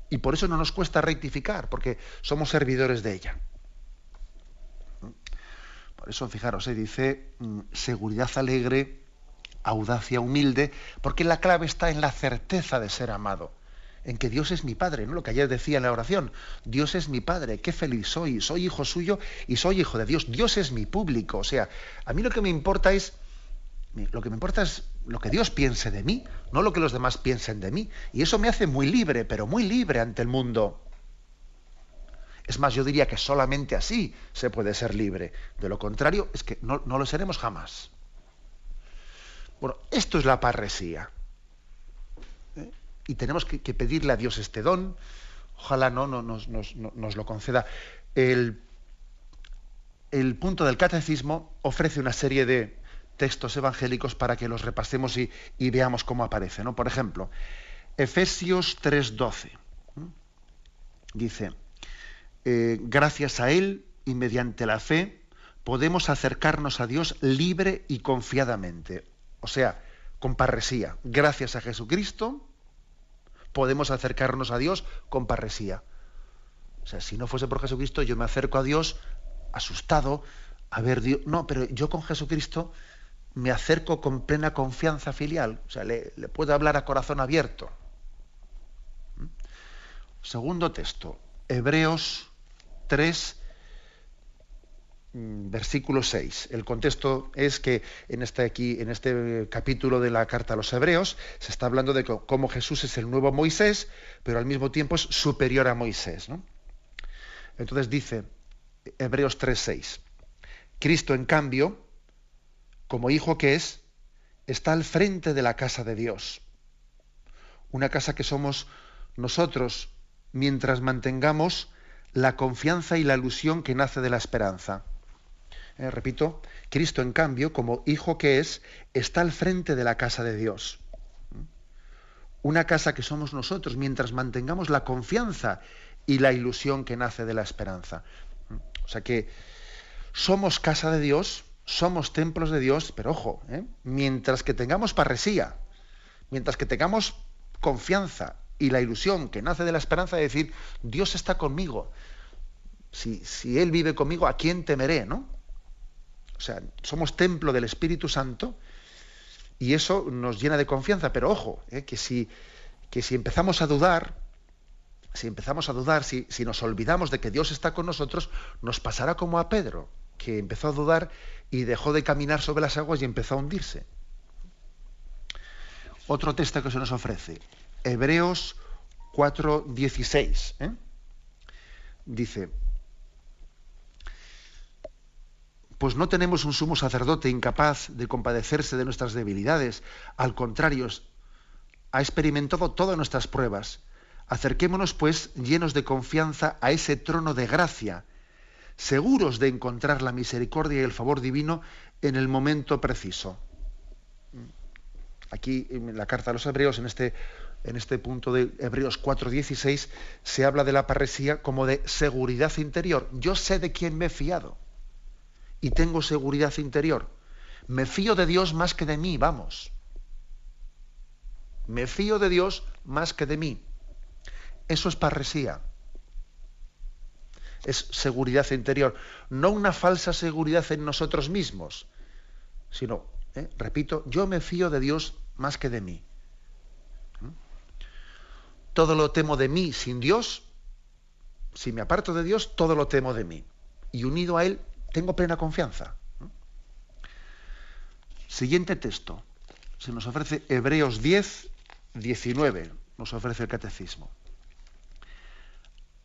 A: Y por eso no nos cuesta rectificar, porque somos servidores de ella. Por eso, fijaros, se dice mm, seguridad alegre, audacia humilde, porque la clave está en la certeza de ser amado, en que Dios es mi Padre, ¿no? Lo que ayer decía en la oración, Dios es mi Padre, qué feliz soy, soy hijo suyo y soy hijo de Dios, Dios es mi público, o sea, a mí lo que me importa es, lo que me importa es lo que Dios piense de mí, no lo que los demás piensen de mí, y eso me hace muy libre, pero muy libre ante el mundo. Es más, yo diría que solamente así se puede ser libre. De lo contrario, es que no, lo seremos jamás. Bueno, esto es la parresía. ¿Eh? Y tenemos que, pedirle a Dios este don. Ojalá no, nos, lo conceda. El, punto del catecismo ofrece una serie de textos evangélicos para que los repasemos y, veamos cómo aparece. ¿no? Por ejemplo, Efesios 3:12. Dice, eh, gracias a Él y mediante la fe, podemos acercarnos a Dios libre y confiadamente. O sea, con parresía. Gracias a Jesucristo podemos acercarnos a Dios con parresía. O sea, si no fuese por Jesucristo, yo me acerco a Dios asustado, a ver Dios. No, pero yo con Jesucristo me acerco con plena confianza filial. O sea, le, puedo hablar a corazón abierto. ¿Mm? Segundo texto, Hebreos 3, mm, versículo 6. El contexto es que en este, aquí, en este capítulo de la carta a los Hebreos se está hablando de cómo Jesús es el nuevo Moisés, pero al mismo tiempo es superior a Moisés. Entonces dice Hebreos 3, 6. Cristo, en cambio, como hijo que es, está al frente de la casa de Dios. Una casa que somos nosotros mientras mantengamos la confianza y la ilusión que nace de la esperanza. Eh, repito, Cristo, en cambio, como hijo que es, está al frente de la casa de Dios. Una casa que somos nosotros mientras mantengamos la confianza y la ilusión que nace de la esperanza. O sea que somos casa de Dios, somos templos de Dios, pero ojo, ¿eh? mientras que tengamos parresía, mientras que tengamos confianza y la ilusión que nace de la esperanza de decir, Dios está conmigo. Si, si Él vive conmigo, ¿a quién temeré? ¿no? O sea, somos templo del Espíritu Santo y eso nos llena de confianza, pero ojo, ¿eh? que, si, que si empezamos a dudar, si empezamos a dudar, si, si nos olvidamos de que Dios está con nosotros, nos pasará como a Pedro, que empezó a dudar y dejó de caminar sobre las aguas y empezó a hundirse. Otro texto que se nos ofrece, Hebreos 4:16. ¿eh? Dice, pues no tenemos un sumo sacerdote incapaz de compadecerse de nuestras debilidades, al contrario, ha experimentado todas nuestras pruebas. Acerquémonos, pues, llenos de confianza a ese trono de gracia, seguros de encontrar la misericordia y el favor divino en el momento preciso. Aquí en la carta a los hebreos, en este en este punto de Hebreos 4:16 se habla de la parresía como de seguridad interior. Yo sé de quién me he fiado y tengo seguridad interior. Me fío de Dios más que de mí, vamos. Me fío de Dios más que de mí. Eso es parresía. Es seguridad interior. No una falsa seguridad en nosotros mismos, sino, eh, repito, yo me fío de Dios más que de mí todo lo temo de mí sin Dios, si me aparto de Dios, todo lo temo de mí. Y unido a Él, tengo plena confianza. Siguiente texto. Se nos ofrece Hebreos 10, 19. Nos ofrece el catecismo.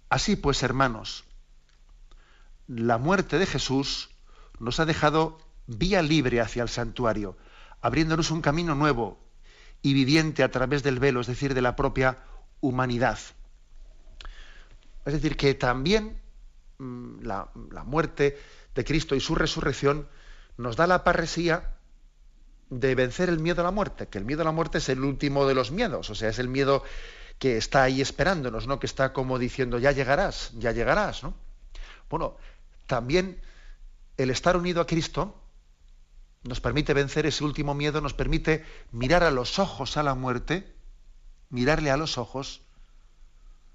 A: Así pues, hermanos, la muerte de Jesús nos ha dejado vía libre hacia el santuario, abriéndonos un camino nuevo y viviente a través del velo, es decir, de la propia humanidad. Es decir, que también mm, la, muerte de Cristo y su resurrección nos da la parresía de vencer el miedo a la muerte, que el miedo a la muerte es el último de los miedos, o sea, es el miedo que está ahí esperándonos, ¿no? Que está como diciendo, ya llegarás, ya llegarás, ¿no? Bueno, también el estar unido a Cristo nos permite vencer ese último miedo, nos permite mirar a los ojos a la muerte mirarle a los ojos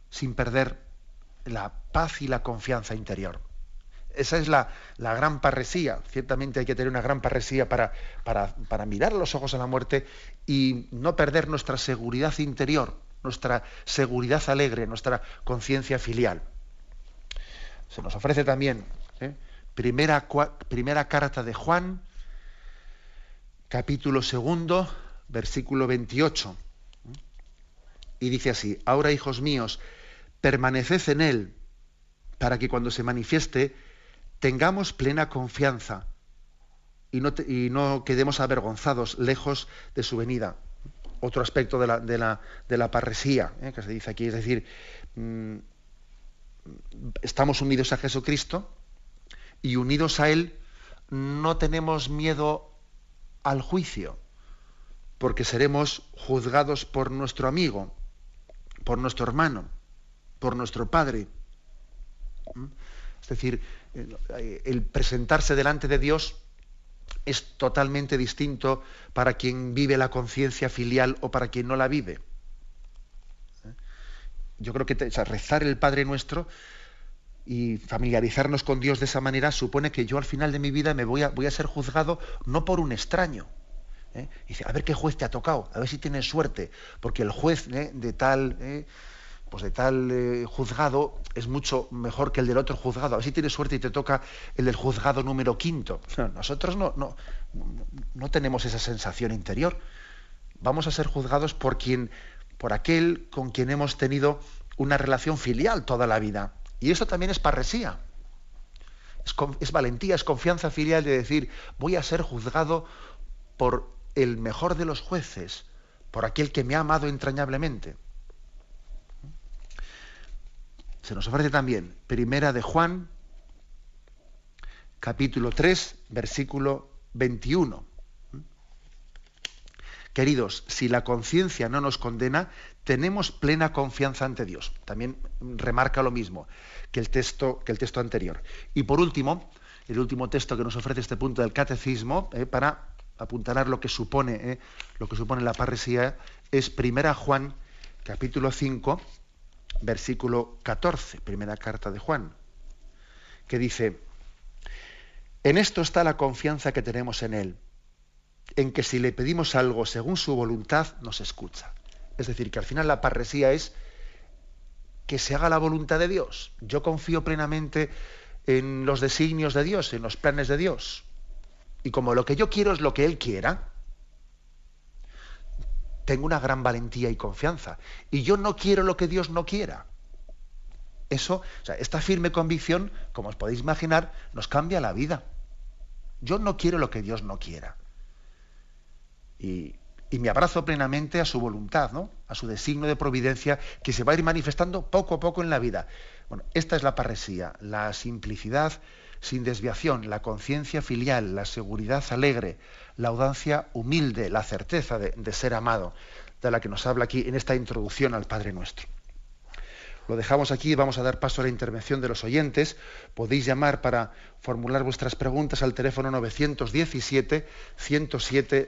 A: sin perder la paz y la confianza interior. Esa es la, gran parresía. Ciertamente hay que tener una gran parresía para, para, para mirar los ojos a la muerte y no perder nuestra seguridad interior, nuestra seguridad alegre, nuestra conciencia filial. Se nos ofrece también ¿eh? primera, primera carta de Juan, capítulo segundo, versículo 28 y dice así, ahora hijos míos, permaneced en Él, para que cuando se manifieste tengamos plena confianza y no, quedemos avergonzados lejos de su venida. Otro aspecto de la parresía ¿eh? que se dice aquí, es decir, mm, estamos unidos a Jesucristo y unidos a Él no tenemos miedo al juicio, porque seremos juzgados por nuestro amigo, por nuestro hermano, por nuestro Padre. ¿Mm? Es decir, eh, el presentarse delante de Dios es totalmente distinto para quien vive la conciencia filial o para quien no la vive. ¿Eh? Yo creo que rezar el Padre Nuestro y familiarizarnos con Dios de esa manera supone que yo al final de mi vida me voy a, voy a ser juzgado no por un extraño. ¿Eh? Dice, a ver qué juez te ha tocado, a ver si tienes suerte, porque el juez de tal pues de tal eh, juzgado es mucho mejor que el del otro juzgado. A ver si tienes suerte y te toca el del juzgado número quinto. nosotros no, no, no tenemos esa sensación interior. Vamos a ser juzgados por quien, por aquel con quien hemos tenido una relación filial toda la vida. Y eso también es parresía. Es, es valentía, es confianza filial de decir, voy a ser juzgado por el mejor de los jueces, por aquel que me ha amado entrañablemente se nos ofrece también Primera de Juan, capítulo 3, versículo 21. Queridos, si la conciencia no nos condena, tenemos plena confianza ante Dios. También remarca lo mismo que el texto, que el texto anterior. Y por último, el último texto que nos ofrece este punto del catecismo, eh, para apuntalar lo que supone, eh, lo que supone la parresía, es Primera Juan, capítulo 5, versículo 14, primera carta de Juan, que dice, en esto está la confianza que tenemos en Él, en que si le pedimos algo según su voluntad, nos escucha. Es decir, que al final la parresía es que se haga la voluntad de Dios. Yo confío plenamente en los designios de Dios, en los planes de Dios. Y como lo que yo quiero es lo que Él quiera, tengo una gran valentía y confianza. Y yo no quiero lo que Dios no quiera. Eso, o sea, esta firme convicción, como os podéis imaginar, nos cambia la vida. Yo no quiero lo que Dios no quiera. Y, y me abrazo plenamente a su voluntad, ¿no? a su designio de providencia que se va a ir manifestando poco a poco en la vida. Bueno, esta es la parresía, la simplicidad sin desviación, la conciencia filial, la seguridad alegre, la audacia humilde, la certeza de, ser amado, de la que nos habla aquí en esta introducción al Padre Nuestro. Lo dejamos aquí vamos a dar paso a la intervención de los oyentes. Podéis llamar para formular vuestras preguntas al teléfono 917 107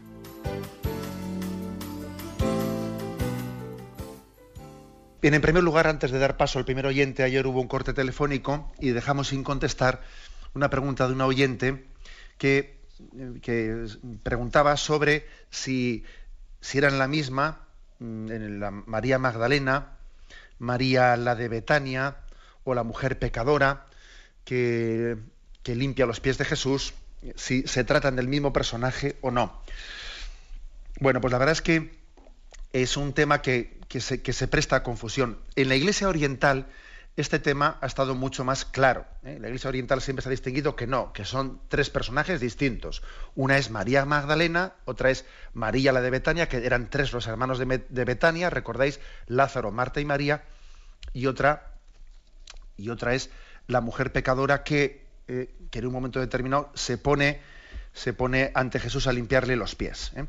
A: Bien, en primer lugar, antes de dar paso al primer oyente, ayer hubo un corte telefónico y dejamos sin contestar una pregunta de una oyente que, preguntaba sobre si, eran la misma mm, María Magdalena, María la de Betania o la mujer pecadora que, que limpia los pies de Jesús, si se tratan del mismo personaje o no. Bueno, pues la verdad es que es un tema que, se, presta a confusión. En la Iglesia Oriental este tema ha estado mucho más claro. ¿eh? La Iglesia Oriental siempre se ha distinguido que no, que son tres personajes distintos. Una es María Magdalena, otra es María la de Betania, que eran tres los hermanos de, Betania, recordáis, Lázaro, Marta y María, y otra, y otra es la mujer pecadora que, eh, en un momento determinado se pone, se pone ante Jesús a limpiarle los pies. ¿eh?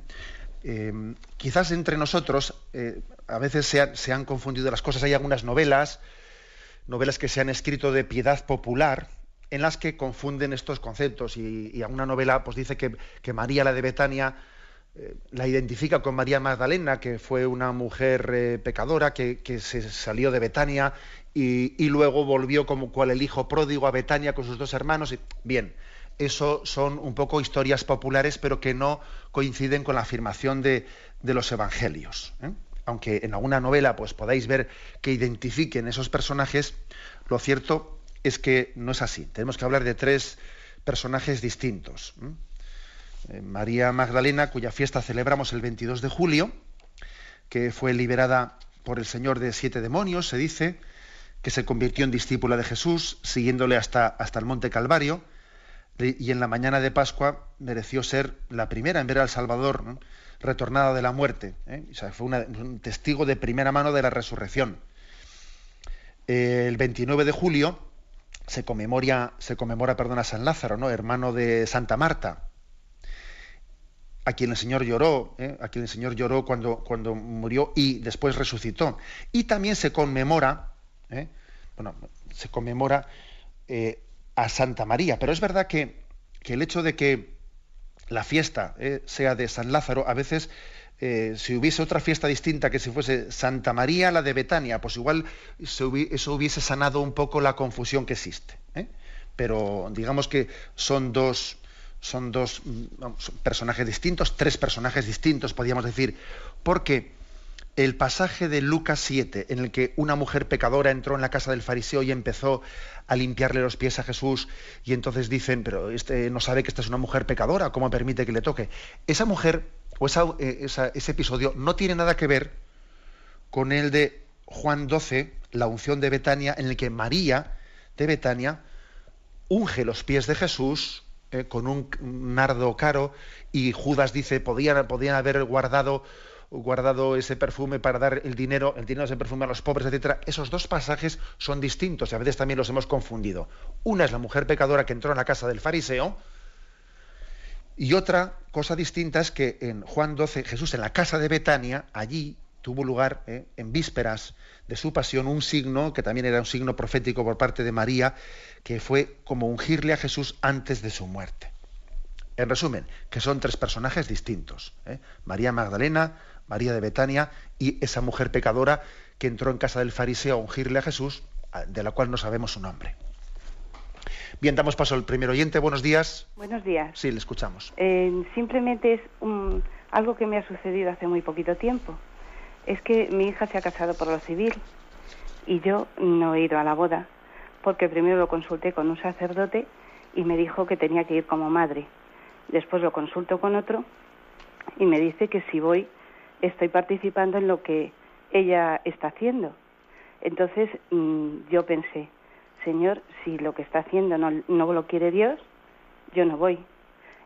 A: Em, quizás entre nosotros eh, a veces se, han confundido las cosas. Hay algunas novelas, novelas que se han escrito de piedad popular, en las que confunden estos conceptos y, y a una novela pues dice que, María la de Betania eh, la identifica con María Magdalena, que fue una mujer eh, pecadora que, que, se salió de Betania y, y, luego volvió como cual el hijo pródigo a Betania con sus dos hermanos. Y, bien, eso son un poco historias populares, pero que no coinciden con la afirmación de, los evangelios. ¿eh? Aunque en alguna novela pues, podáis ver que identifiquen esos personajes, lo cierto es que no es así. Tenemos que hablar de tres personajes distintos. ¿eh? Eh, María Magdalena, cuya fiesta celebramos el 22 de julio, que fue liberada por el Señor de siete demonios, se dice, que se convirtió en discípula de Jesús, siguiéndole hasta, hasta el Monte Calvario, y en la mañana de Pascua mereció ser la primera en ver al Salvador retornada de la muerte. ¿eh? O sea, fue un testigo de primera mano de la resurrección. El 29 de julio se conmemora, se conmemora perdón, a San Lázaro, ¿no? hermano de Santa Marta, a quien el Señor lloró, ¿eh? a quien el Señor lloró cuando, cuando murió y después resucitó. Y también se conmemora, ¿eh? bueno, se conmemora a Santa María. Pero es verdad que, que el hecho de que la fiesta ¿eh? sea de San Lázaro, a veces eh, si hubiese otra fiesta distinta que si fuese Santa María, la de Betania, pues igual eso hubiese sanado un poco la confusión que existe. ¿eh? Pero digamos que son dos, son dos vamos, personajes distintos, tres personajes distintos, podríamos decir, porque el pasaje de Lucas 7, en el que una mujer pecadora entró en la casa del fariseo y empezó a limpiarle los pies a Jesús, y entonces dicen, pero este no sabe que esta es una mujer pecadora, ¿cómo permite que le toque? Esa mujer, o esa, esa, ese episodio, no tiene nada que ver con el de Juan 12, la unción de Betania, en el que María de Betania unge los pies de Jesús eh, con un nardo caro, y Judas dice, podían, podían haber guardado guardado ese perfume para dar el dinero, el dinero de ese perfume a los pobres, etcétera. Esos dos pasajes son distintos y a veces también los hemos confundido. Una es la mujer pecadora que entró en la casa del fariseo y otra cosa distinta es que en Juan 12 Jesús en la casa de Betania, allí tuvo lugar eh, en vísperas de su pasión un signo que también era un signo profético por parte de María, que fue como ungirle a Jesús antes de su muerte. En resumen, que son tres personajes distintos. ¿eh? María Magdalena, María de Betania y esa mujer pecadora que entró en casa del fariseo a ungirle a Jesús, de la cual no sabemos su nombre. Bien, damos paso al primer oyente. Buenos días.
C: Buenos días.
A: Sí, le escuchamos.
C: Eh, simplemente es un, algo que me ha sucedido hace muy poquito tiempo. Es que mi hija se ha casado por lo civil y yo no he ido a la boda porque primero lo consulté con un sacerdote y me dijo que tenía que ir como madre. Después lo consulto con otro y me dice que si voy estoy participando en lo que ella está haciendo. Entonces mmm, yo pensé, Señor, si lo que está haciendo no, no lo quiere Dios, yo no voy.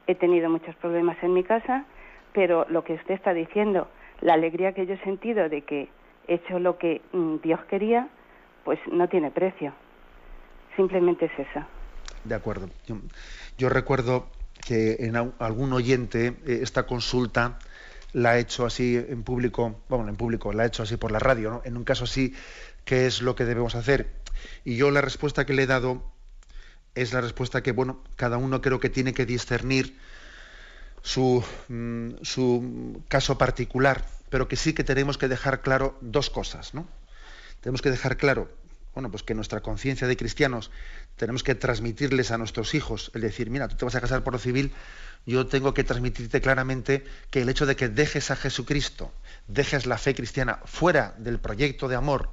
C: He tenido muchos problemas en mi casa, pero lo que usted está diciendo, la alegría que yo he sentido de que he hecho lo que mmm, Dios quería, pues no tiene precio. Simplemente es eso.
A: De acuerdo. Yo, yo recuerdo que en algún oyente eh, esta consulta la ha hecho así en público, bueno, en público, la ha hecho así por la radio, ¿no? En un caso así, ¿qué es lo que debemos hacer? Y yo la respuesta que le he dado es la respuesta que, bueno, cada uno creo que tiene que discernir su, mm, su caso particular, pero que sí que tenemos que dejar claro dos cosas, ¿no? Tenemos que dejar claro, bueno, pues que nuestra conciencia de cristianos tenemos que transmitirles a nuestros hijos, el decir, mira, tú te vas a casar por lo civil, yo tengo que transmitirte claramente que el hecho de que dejes a Jesucristo, dejes la fe cristiana fuera del proyecto de amor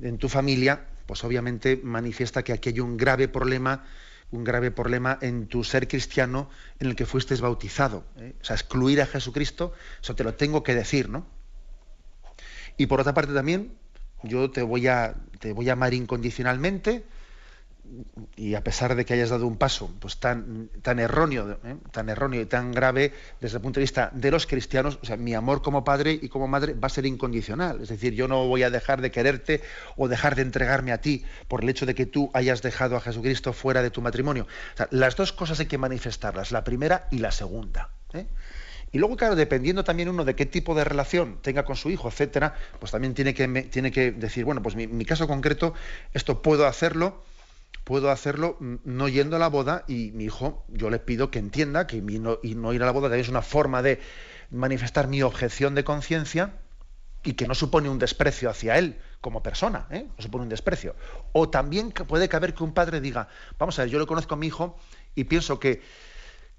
A: en tu familia, pues obviamente manifiesta que aquí hay un grave problema, un grave problema en tu ser cristiano en el que fuiste bautizado. ¿eh? O sea, excluir a Jesucristo, eso te lo tengo que decir, ¿no? Y por otra parte también, yo te voy a, te voy a amar incondicionalmente, y a pesar de que hayas dado un paso pues tan tan erróneo ¿eh? tan erróneo y tan grave desde el punto de vista de los cristianos o sea mi amor como padre y como madre va a ser incondicional es decir yo no voy a dejar de quererte o dejar de entregarme a ti por el hecho de que tú hayas dejado a Jesucristo fuera de tu matrimonio las dos cosas hay que manifestarlas la primera y la segunda ¿eh? Y luego, claro, dependiendo también uno de qué tipo de relación tenga con su hijo, etcétera, pues también tiene que, tiene que decir, bueno, pues mi, caso concreto, esto puedo hacerlo, puedo hacerlo no yendo a la boda y mi hijo, yo le pido que entienda que no, y no ir a la boda es una forma de manifestar mi objeción de conciencia y que no supone un desprecio hacia él como persona, ¿eh? no supone un desprecio. O también puede caber que un padre diga, vamos a ver, yo le conozco a mi hijo y pienso que,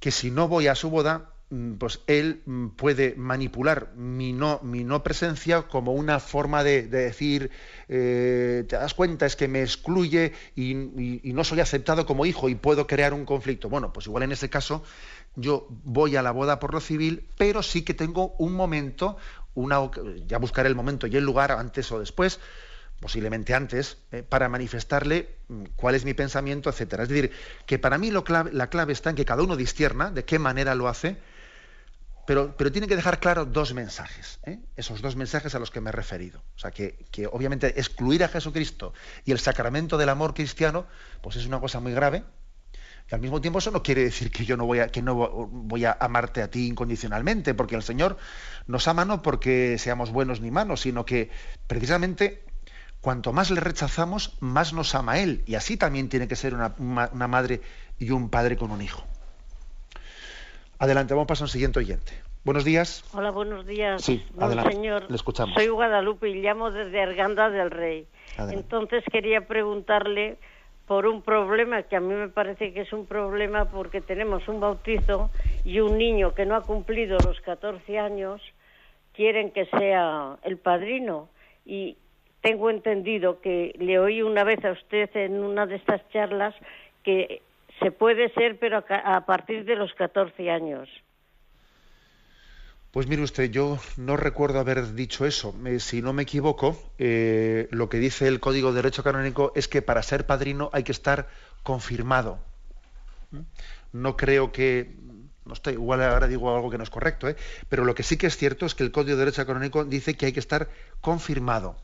A: que si no voy a su boda, Mm, pues él mm, puede manipular mi no, presencia como una forma de, decir, eh, te das cuenta, es que me excluye y, no soy aceptado como hijo y puedo crear un conflicto. Bueno, pues igual en ese caso yo voy a la boda por lo civil, pero sí que tengo un momento, ya buscaré el momento y el lugar antes o después, posiblemente antes, eh, para manifestarle mm, cuál es mi pensamiento, etcétera. Es decir, que para mí la clave está en que cada uno discierna de qué manera lo hace, pero, tiene que dejar claro dos mensajes, ¿eh? esos dos mensajes a los que me he referido. O sea, que, obviamente excluir a Jesucristo y el sacramento del amor cristiano, pues es una cosa muy grave. Y al mismo tiempo eso no quiere decir que yo no voy a, que no voy a amarte a ti incondicionalmente, porque el Señor nos ama no porque seamos buenos ni malos, sino que precisamente cuanto más le rechazamos, más nos ama Él. Y así también tiene que ser una madre y un padre con un hijo. Adelante, vamos a pasar al siguiente oyente. Buenos días.
D: Hola, buenos días.
A: Sí, adelante. Señor, le escuchamos.
D: Soy Guadalupe y llamo desde Arganda del Rey. Entonces quería preguntarle por un problema que a mí me parece que es un problema porque tenemos un bautizo y un niño que no ha cumplido los 14 años quieren que sea el padrino y tengo entendido que le oí una vez a usted en una de estas charlas que se puede ser, pero a, partir de los 14 años.
A: Pues mire usted, yo no recuerdo haber dicho eso. si no me equivoco, eh, lo que dice el Código de Derecho Canónico es que para ser padrino hay que estar confirmado. ¿Mm? No creo que, no estoy, igual ahora digo algo que no es correcto, ¿eh? pero lo que sí que es cierto es que el Código de Derecho Canónico dice que hay que estar confirmado.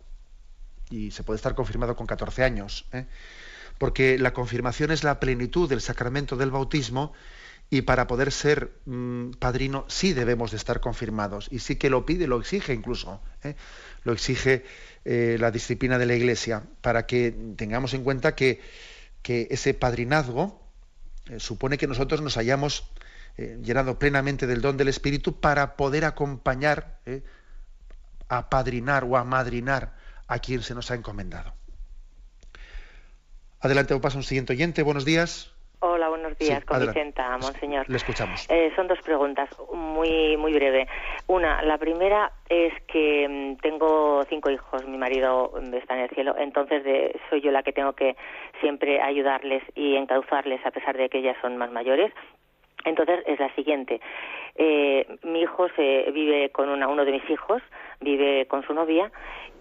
A: Y se puede estar confirmado con 14 años. Porque la confirmación es la plenitud del sacramento del bautismo y para poder ser mm, padrino sí debemos de estar confirmados y sí que lo pide, lo exige incluso, ¿eh? lo exige eh, la disciplina de la Iglesia para que tengamos en cuenta que, ese padrinazgo eh, supone que nosotros nos hayamos llenado plenamente del don del Espíritu para poder acompañar, a padrinar o a madrinar a quien se nos ha encomendado. Adelante, pasa un siguiente oyente. Buenos días.
E: Hola, buenos días, con Vicenta, monseñor.
A: Le escuchamos.
E: Eh, son dos preguntas, muy muy breve. Una, la primera es que mm, tengo cinco hijos, mi marido mm, está en el cielo, entonces soy yo la que tengo que siempre ayudarles y encauzarles a pesar de que ellas son más mayores. Entonces es la siguiente. Eh, mi hijo se vive con una, uno de mis hijos, vive con su novia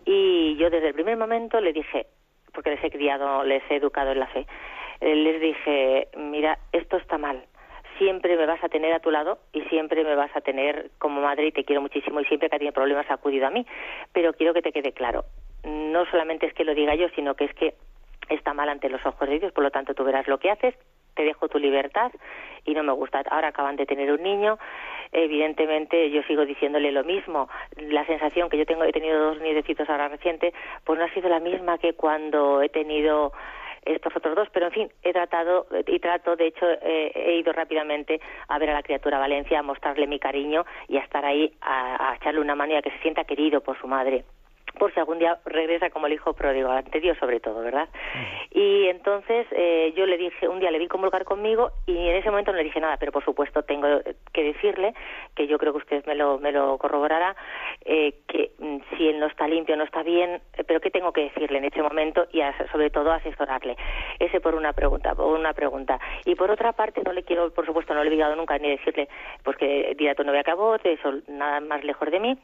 E: y yo desde el primer momento le dije, porque les he criado, les he educado en la fe, eh, les dije, mira, esto está mal, siempre me vas a tener a tu lado y siempre me vas a tener como madre y te quiero muchísimo y siempre que ha tenido problemas ha acudido a mí, pero quiero que te quede claro, no solamente es que lo diga yo, sino que es que está mal ante los ojos de Dios, por lo tanto tú verás lo que haces, te dejo tu libertad y no me gusta. Ahora acaban de tener un niño, evidentemente yo sigo diciéndole lo mismo. La sensación que yo tengo, he tenido dos nietecitos ahora reciente, pues no ha sido la misma que cuando he tenido estos otros dos, pero en fin, he tratado y trato, de hecho, eh, he ido rápidamente a ver a la criatura Valencia, a mostrarle mi cariño y a estar ahí, a, a echarle una mano y a que se sienta querido por su madre por si algún día regresa como el hijo pródigo, ante Dios sobre todo, ¿verdad? Y entonces eh, yo le dije, un día le vi comulgar conmigo y en ese momento no le dije nada, pero por supuesto tengo que decirle, que yo creo que usted me lo, me lo corroborará, eh, que mm, si él no está limpio, no está bien, eh, pero ¿qué tengo que decirle en ese momento y sobre todo asesorarle? Ese por una pregunta, por una pregunta. Y por otra parte, no le quiero, por supuesto, no le he obligado nunca ni decirle, pues que dirá tu novia acabó, eso nada más lejos de mí,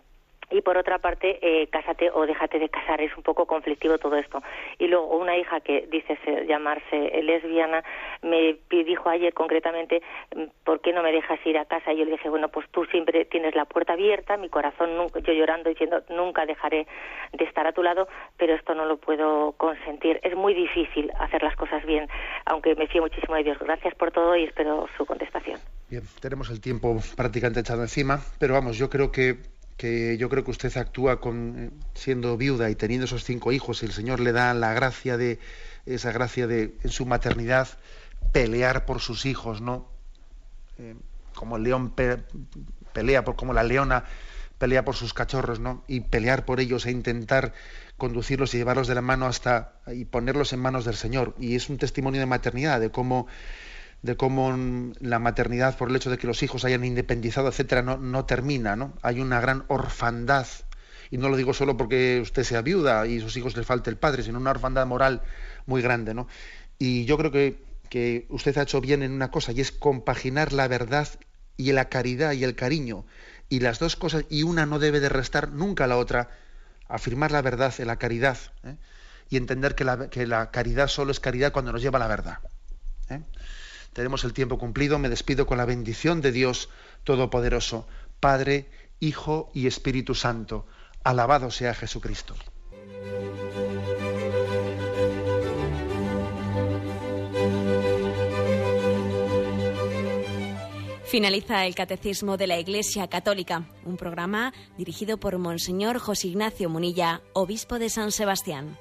E: y por otra parte, eh, cásate o déjate de casar. Es un poco conflictivo todo esto. Y luego una hija que dice llamarse lesbiana me dijo ayer concretamente, mm, ¿por qué no me dejas ir a casa? Y yo le dije, bueno, pues tú siempre tienes la puerta abierta, mi corazón, yo llorando diciendo, nunca dejaré de estar a tu lado, pero esto no lo puedo consentir. Es muy difícil hacer las cosas bien, aunque me fío muchísimo de Dios. Gracias por todo y espero su contestación.
A: Bien, tenemos el tiempo prácticamente echado encima, pero vamos, yo creo que que yo creo que usted actúa con siendo viuda y teniendo esos cinco hijos, y el Señor le da la gracia de esa gracia de en su maternidad pelear por sus hijos, ¿no? Eh, como el león pelea por como la leona pelea por sus cachorros, ¿no? Y pelear por ellos e intentar conducirlos y llevarlos de la mano hasta y ponerlos en manos del Señor. Y es un testimonio de maternidad, de cómo de cómo la maternidad, por el hecho de que los hijos hayan independizado, etcétera, no, no termina, ¿no? Hay una gran orfandad. Y no lo digo solo porque usted sea viuda y sus hijos le falte el padre, sino una orfandad moral muy grande, ¿no? Y yo creo que, que usted ha hecho bien en una cosa, y es compaginar la verdad y la caridad y el cariño. Y las dos cosas, y una no debe de restar nunca a la otra, afirmar la verdad en la caridad, ¿eh? y entender que la, que la, caridad solo es caridad cuando nos lleva a la verdad. ¿eh? Tenemos el tiempo cumplido. Me despido con la bendición de Dios Todopoderoso, Padre, Hijo y Espíritu Santo. Alabado sea Jesucristo.
F: Finaliza el Catecismo de la Iglesia Católica, un programa dirigido por Monseñor José Ignacio Munilla, obispo de San Sebastián.